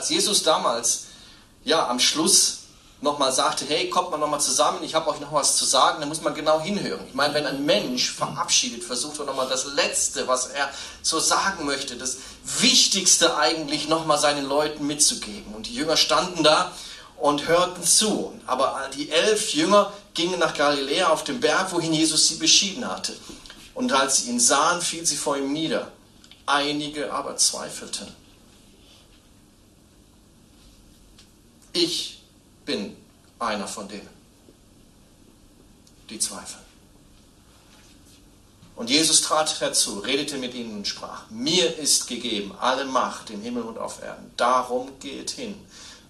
Als Jesus damals, ja, am Schluss nochmal sagte, hey, kommt mal nochmal zusammen, ich habe euch noch was zu sagen, dann muss man genau hinhören. Ich meine, wenn ein Mensch verabschiedet, versucht er nochmal das Letzte, was er so sagen möchte, das Wichtigste eigentlich nochmal seinen Leuten mitzugeben. Und die Jünger standen da und hörten zu. Aber die elf Jünger gingen nach Galiläa auf den Berg, wohin Jesus sie beschieden hatte. Und als sie ihn sahen, fiel sie vor ihm nieder. Einige aber zweifelten. Ich bin einer von denen, die zweifeln. Und Jesus trat herzu, redete mit ihnen und sprach, mir ist gegeben alle Macht im Himmel und auf Erden. Darum geht hin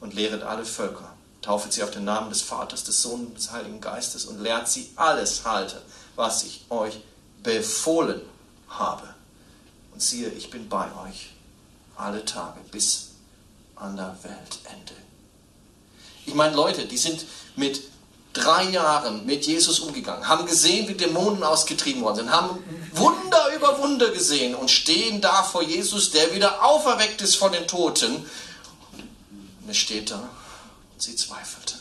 und lehret alle Völker. Taufet sie auf den Namen des Vaters, des Sohnes und des Heiligen Geistes und lehrt sie alles halten, was ich euch befohlen habe. Und siehe, ich bin bei euch alle Tage bis an der Weltende. Ich meine, Leute, die sind mit drei Jahren mit Jesus umgegangen, haben gesehen, wie Dämonen ausgetrieben worden sind, haben Wunder über Wunder gesehen und stehen da vor Jesus, der wieder auferweckt ist von den Toten. Und er steht da und sie zweifelte.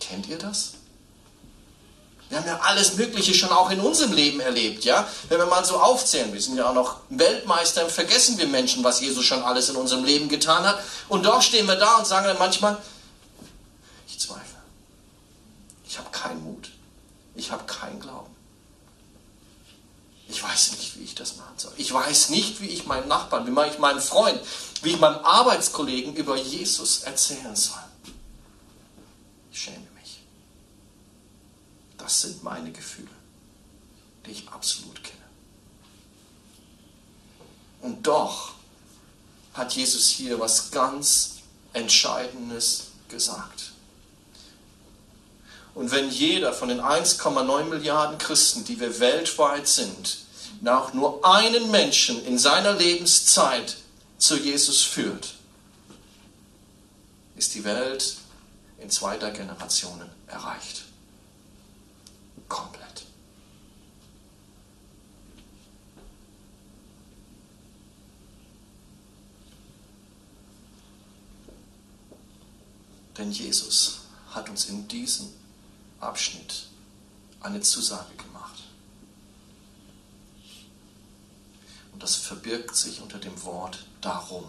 Kennt ihr das? Wir haben ja alles Mögliche schon auch in unserem Leben erlebt, ja? Wenn wir mal so aufzählen, wir sind ja auch noch Weltmeister, vergessen wir Menschen, was Jesus schon alles in unserem Leben getan hat. Und doch stehen wir da und sagen dann manchmal, ich zweifle. Ich habe keinen Mut. Ich habe keinen Glauben. Ich weiß nicht, wie ich das machen soll. Ich weiß nicht, wie ich meinen Nachbarn, wie ich meinem Freund, wie ich meinem Arbeitskollegen über Jesus erzählen soll. Ich schäme mich. Das sind meine Gefühle, die ich absolut kenne. Und doch hat Jesus hier was ganz Entscheidendes gesagt. Und wenn jeder von den 1,9 Milliarden Christen, die wir weltweit sind, auch nur einen Menschen in seiner Lebenszeit zu Jesus führt, ist die Welt in zweiter Generationen erreicht komplett. Denn Jesus hat uns in diesem Abschnitt eine Zusage gemacht. Und das verbirgt sich unter dem Wort darum.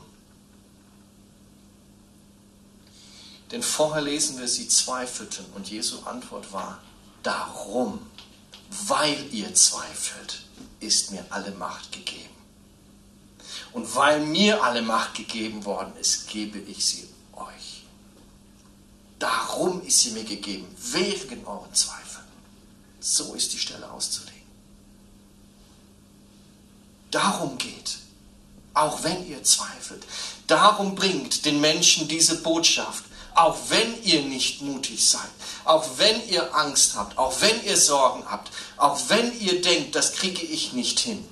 Denn vorher lesen wir, sie zweifelten und Jesu Antwort war, Darum, weil ihr zweifelt, ist mir alle Macht gegeben. Und weil mir alle Macht gegeben worden ist, gebe ich sie euch. Darum ist sie mir gegeben, wegen euren Zweifeln. So ist die Stelle auszulegen. Darum geht, auch wenn ihr zweifelt. Darum bringt den Menschen diese Botschaft, auch wenn ihr nicht mutig seid, auch wenn ihr Angst habt, auch wenn ihr Sorgen habt, auch wenn ihr denkt, das kriege ich nicht hin.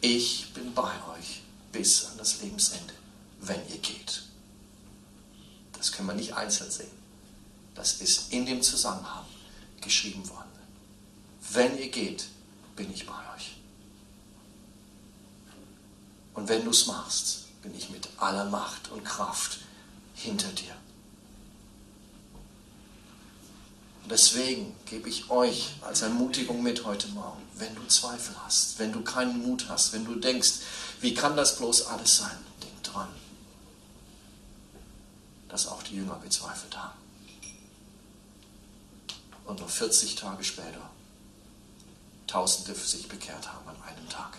Ich bin bei euch bis an das Lebensende, wenn ihr geht. Das können wir nicht einzeln sehen. Das ist in dem Zusammenhang geschrieben worden. Wenn ihr geht, bin ich bei euch. Und wenn du es machst, bin ich mit aller Macht und Kraft hinter dir. Und deswegen gebe ich euch als Ermutigung mit heute Morgen, wenn du Zweifel hast, wenn du keinen Mut hast, wenn du denkst, wie kann das bloß alles sein, denk dran, dass auch die Jünger gezweifelt haben. Und nur 40 Tage später Tausende für sich bekehrt haben an einem Tag.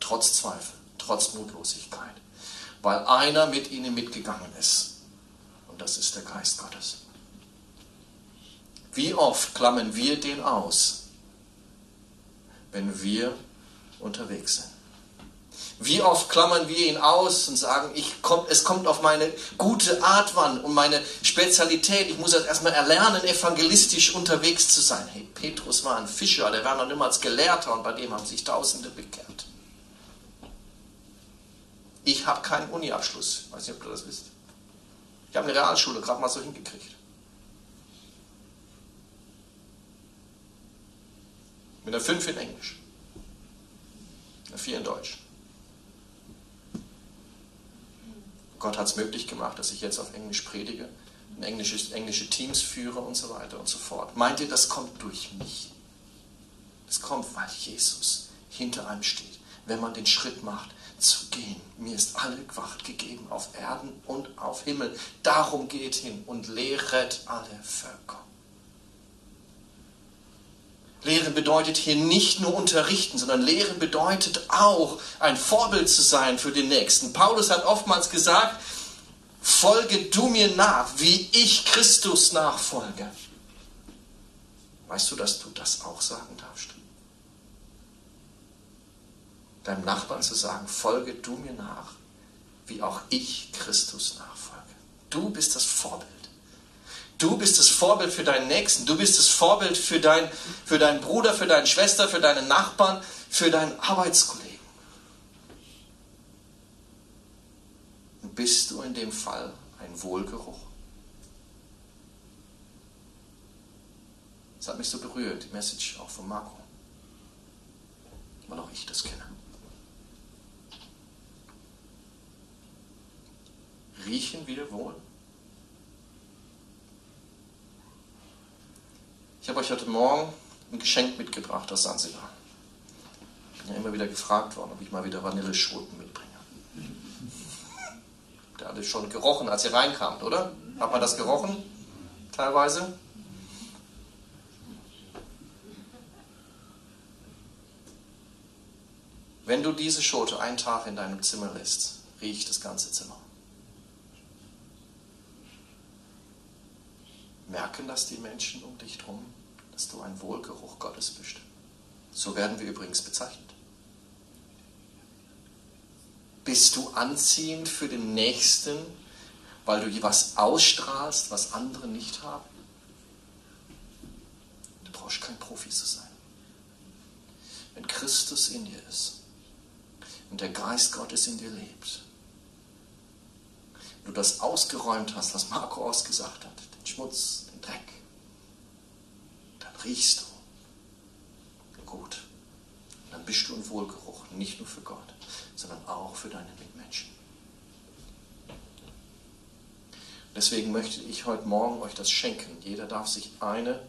Trotz Zweifel, trotz Mutlosigkeit weil einer mit ihnen mitgegangen ist. Und das ist der Geist Gottes. Wie oft klammern wir den aus, wenn wir unterwegs sind? Wie oft klammern wir ihn aus und sagen, ich komm, es kommt auf meine gute Art an und meine Spezialität. Ich muss das erstmal erlernen, evangelistisch unterwegs zu sein. Hey, Petrus war ein Fischer, der war noch niemals Gelehrter und bei dem haben sich Tausende bekehrt. Ich habe keinen Uni-Abschluss. Weiß nicht, ob du das wisst. Ich habe eine Realschule gerade mal so hingekriegt. Mit einer 5 in Englisch. Eine 4 in Deutsch. Gott hat es möglich gemacht, dass ich jetzt auf Englisch predige, englische, englische Teams führe und so weiter und so fort. Meint ihr, das kommt durch mich? Es kommt, weil Jesus hinter einem steht. Wenn man den Schritt macht, zu gehen. Mir ist alle Macht gegeben auf Erden und auf Himmel. Darum geht hin und lehret alle Völker. Lehren bedeutet hier nicht nur unterrichten, sondern Lehren bedeutet auch ein Vorbild zu sein für den Nächsten. Paulus hat oftmals gesagt, folge du mir nach, wie ich Christus nachfolge. Weißt du, dass du das auch sagen darfst? Deinem Nachbarn zu sagen, folge du mir nach, wie auch ich Christus nachfolge. Du bist das Vorbild. Du bist das Vorbild für deinen Nächsten. Du bist das Vorbild für, dein, für deinen Bruder, für deine Schwester, für deinen Nachbarn, für deinen Arbeitskollegen. Und bist du in dem Fall ein Wohlgeruch? Das hat mich so berührt, die Message auch von Marco, weil auch ich das kenne. Riechen wir wohl? Ich habe euch heute Morgen ein Geschenk mitgebracht aus Sansibar. Ich bin ja immer wieder gefragt worden, ob ich mal wieder Vanilleschoten mitbringe. Der hatte schon gerochen, als ihr reinkamt, oder? Hat man das gerochen? Teilweise? Wenn du diese Schote einen Tag in deinem Zimmer lässt, riecht das ganze Zimmer. Merken das die Menschen um dich herum, dass du ein Wohlgeruch Gottes bist? So werden wir übrigens bezeichnet. Bist du anziehend für den Nächsten, weil du was ausstrahlst, was andere nicht haben? Du brauchst kein Profi zu sein. Wenn Christus in dir ist und der Geist Gottes in dir lebt, du das ausgeräumt hast, was Marco ausgesagt hat, Schmutz, den Dreck, dann riechst du gut. Dann bist du ein Wohlgeruch, nicht nur für Gott, sondern auch für deine Mitmenschen. Deswegen möchte ich heute Morgen euch das schenken. Jeder darf sich eine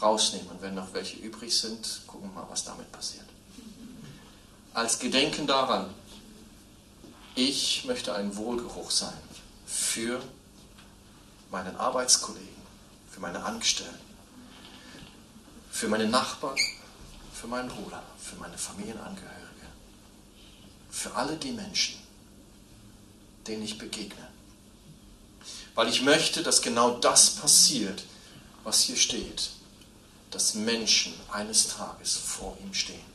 rausnehmen. Und wenn noch welche übrig sind, gucken wir mal, was damit passiert. Als Gedenken daran, ich möchte ein Wohlgeruch sein für meinen Arbeitskollegen, für meine Angestellten, für meine Nachbarn, für meinen Bruder, für meine Familienangehörige, für alle die Menschen, denen ich begegne. Weil ich möchte, dass genau das passiert, was hier steht, dass Menschen eines Tages vor ihm stehen.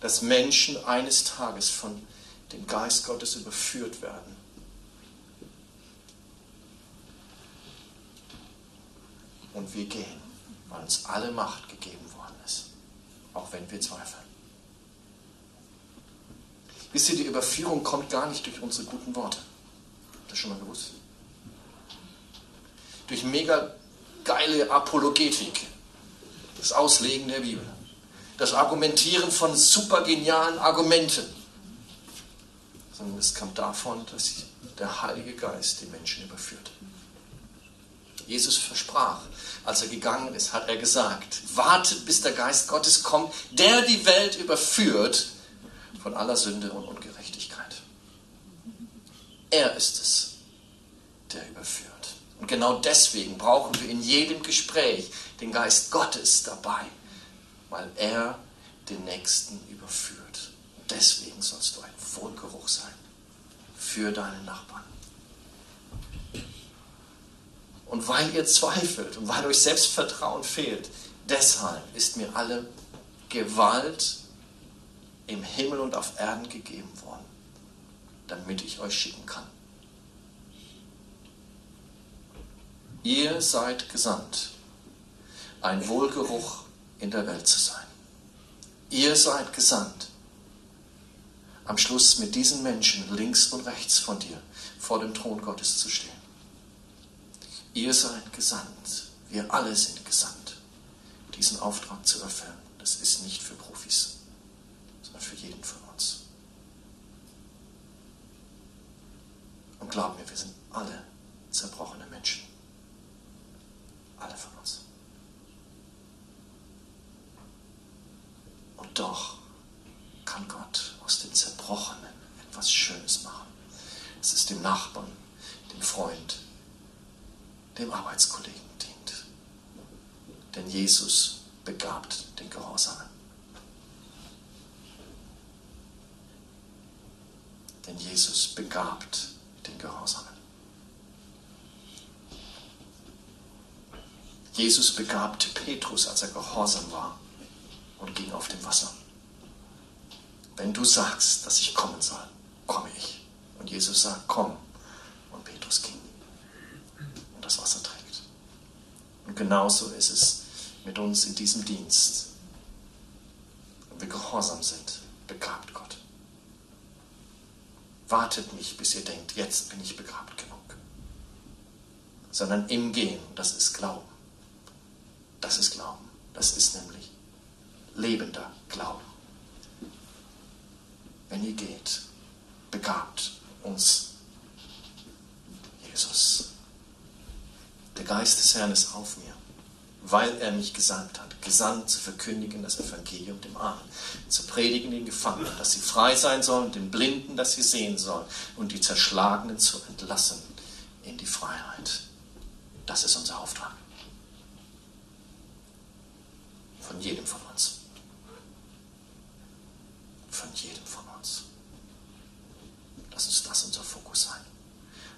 Dass Menschen eines Tages von dem Geist Gottes überführt werden und wir gehen, weil uns alle Macht gegeben worden ist, auch wenn wir zweifeln. Wisst ihr, die Überführung kommt gar nicht durch unsere guten Worte. Das schon mal gewusst? Durch mega geile Apologetik, das Auslegen der Bibel, das Argumentieren von super genialen Argumenten, sondern es kam davon, dass der Heilige Geist die Menschen überführt. Jesus versprach, als er gegangen ist, hat er gesagt, wartet, bis der Geist Gottes kommt, der die Welt überführt von aller Sünde und Ungerechtigkeit. Er ist es, der überführt. Und genau deswegen brauchen wir in jedem Gespräch den Geist Gottes dabei, weil er den Nächsten überführt. Und deswegen sollst du ein Wohlgeruch sein für deine Nachbarn. Und weil ihr zweifelt und weil euch Selbstvertrauen fehlt, deshalb ist mir alle Gewalt im Himmel und auf Erden gegeben worden, damit ich euch schicken kann. Ihr seid gesandt, ein Wohlgeruch in der Welt zu sein. Ihr seid gesandt, am Schluss mit diesen Menschen links und rechts von dir vor dem Thron Gottes zu stehen. Ihr seid gesandt, wir alle sind gesandt, diesen Auftrag zu erfüllen. Das ist nicht für Profis, sondern für jeden von uns. Und glaub mir, wir sind alle zerbrochene Menschen. Alle von uns. Und doch kann Gott aus den Zerbrochenen etwas Schönes machen. Es ist dem Nachbarn, dem Freund, dem Arbeitskollegen dient. Denn Jesus begabt den Gehorsamen. Denn Jesus begabt den Gehorsamen. Jesus begabte Petrus, als er gehorsam war und ging auf dem Wasser. Wenn du sagst, dass ich kommen soll, komme ich. Und Jesus sagt, komm. Und Petrus ging das Wasser trägt. Und genauso ist es mit uns in diesem Dienst. Wenn wir gehorsam sind, begabt Gott. Wartet nicht, bis ihr denkt, jetzt bin ich begabt genug. Sondern im Gehen, das ist Glauben. Das ist Glauben. Das ist nämlich lebender Glauben. Wenn ihr geht, begabt uns Jesus. Geist des Herrn ist auf mir, weil er mich gesandt hat, gesandt zu verkündigen das Evangelium dem Armen, zu predigen den Gefangenen, dass sie frei sein sollen, den Blinden, dass sie sehen sollen und die Zerschlagenen zu entlassen in die Freiheit. Das ist unser Auftrag. Von jedem von uns. Von jedem von uns. Lass uns das unser Fokus sein.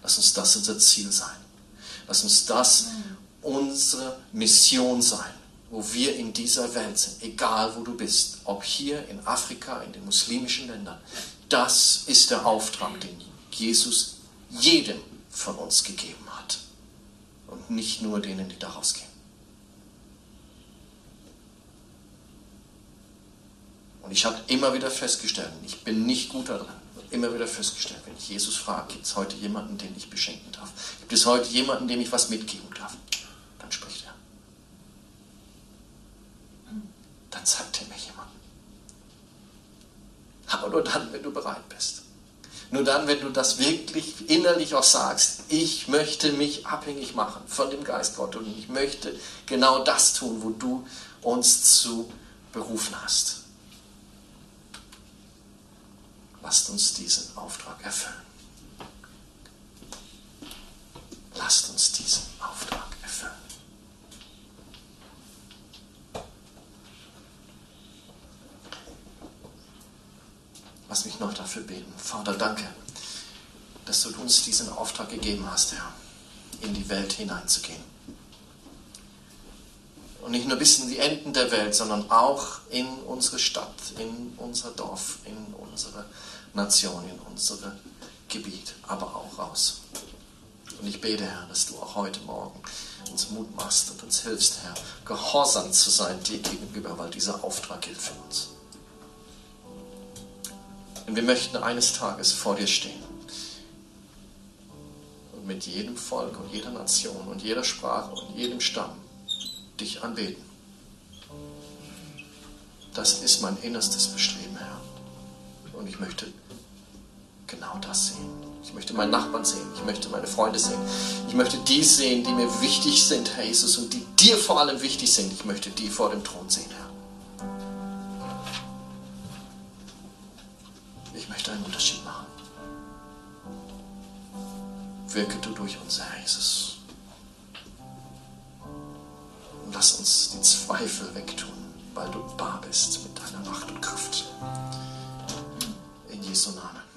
Lass uns das unser Ziel sein. Lass uns das unsere Mission sein, wo wir in dieser Welt sind, egal wo du bist, ob hier in Afrika, in den muslimischen Ländern. Das ist der Auftrag, den Jesus jedem von uns gegeben hat und nicht nur denen, die daraus gehen. Und ich habe immer wieder festgestellt, ich bin nicht gut darin, immer wieder festgestellt, wenn ich Jesus frage, gibt es heute jemanden, den ich beschenken darf? Gibt es heute jemanden, dem ich was mitgeben darf? Dann spricht er. Dann zeigt er mir jemanden. Aber nur dann, wenn du bereit bist. Nur dann, wenn du das wirklich innerlich auch sagst, ich möchte mich abhängig machen von dem Geist Gott und ich möchte genau das tun, wo du uns zu berufen hast. Lasst uns diesen Auftrag erfüllen. Lasst uns diesen Auftrag erfüllen. Lass mich noch dafür beten. Vater, danke, dass du uns diesen Auftrag gegeben hast, Herr, in die Welt hineinzugehen. Und nicht nur bis in die Enden der Welt, sondern auch in unsere Stadt, in unser Dorf, in unsere Nation, in unser Gebiet, aber auch raus. Und ich bete, Herr, dass du auch heute Morgen uns Mut machst und uns hilfst, Herr, gehorsam zu sein dir gegenüber, weil dieser Auftrag gilt für uns. Und wir möchten eines Tages vor dir stehen und mit jedem Volk und jeder Nation und jeder Sprache und jedem Stamm dich anbeten. Das ist mein innerstes Bestreben, Herr. Und ich möchte genau das sehen. Ich möchte meinen Nachbarn sehen. Ich möchte meine Freunde sehen. Ich möchte die sehen, die mir wichtig sind, Herr Jesus, und die dir vor allem wichtig sind. Ich möchte die vor dem Thron sehen, Herr. Ich möchte einen Unterschied machen. Wirke du durch uns, Herr Jesus. Lass uns die Zweifel wegtun, weil du bar bist mit deiner Macht und Kraft. In Jesu Namen.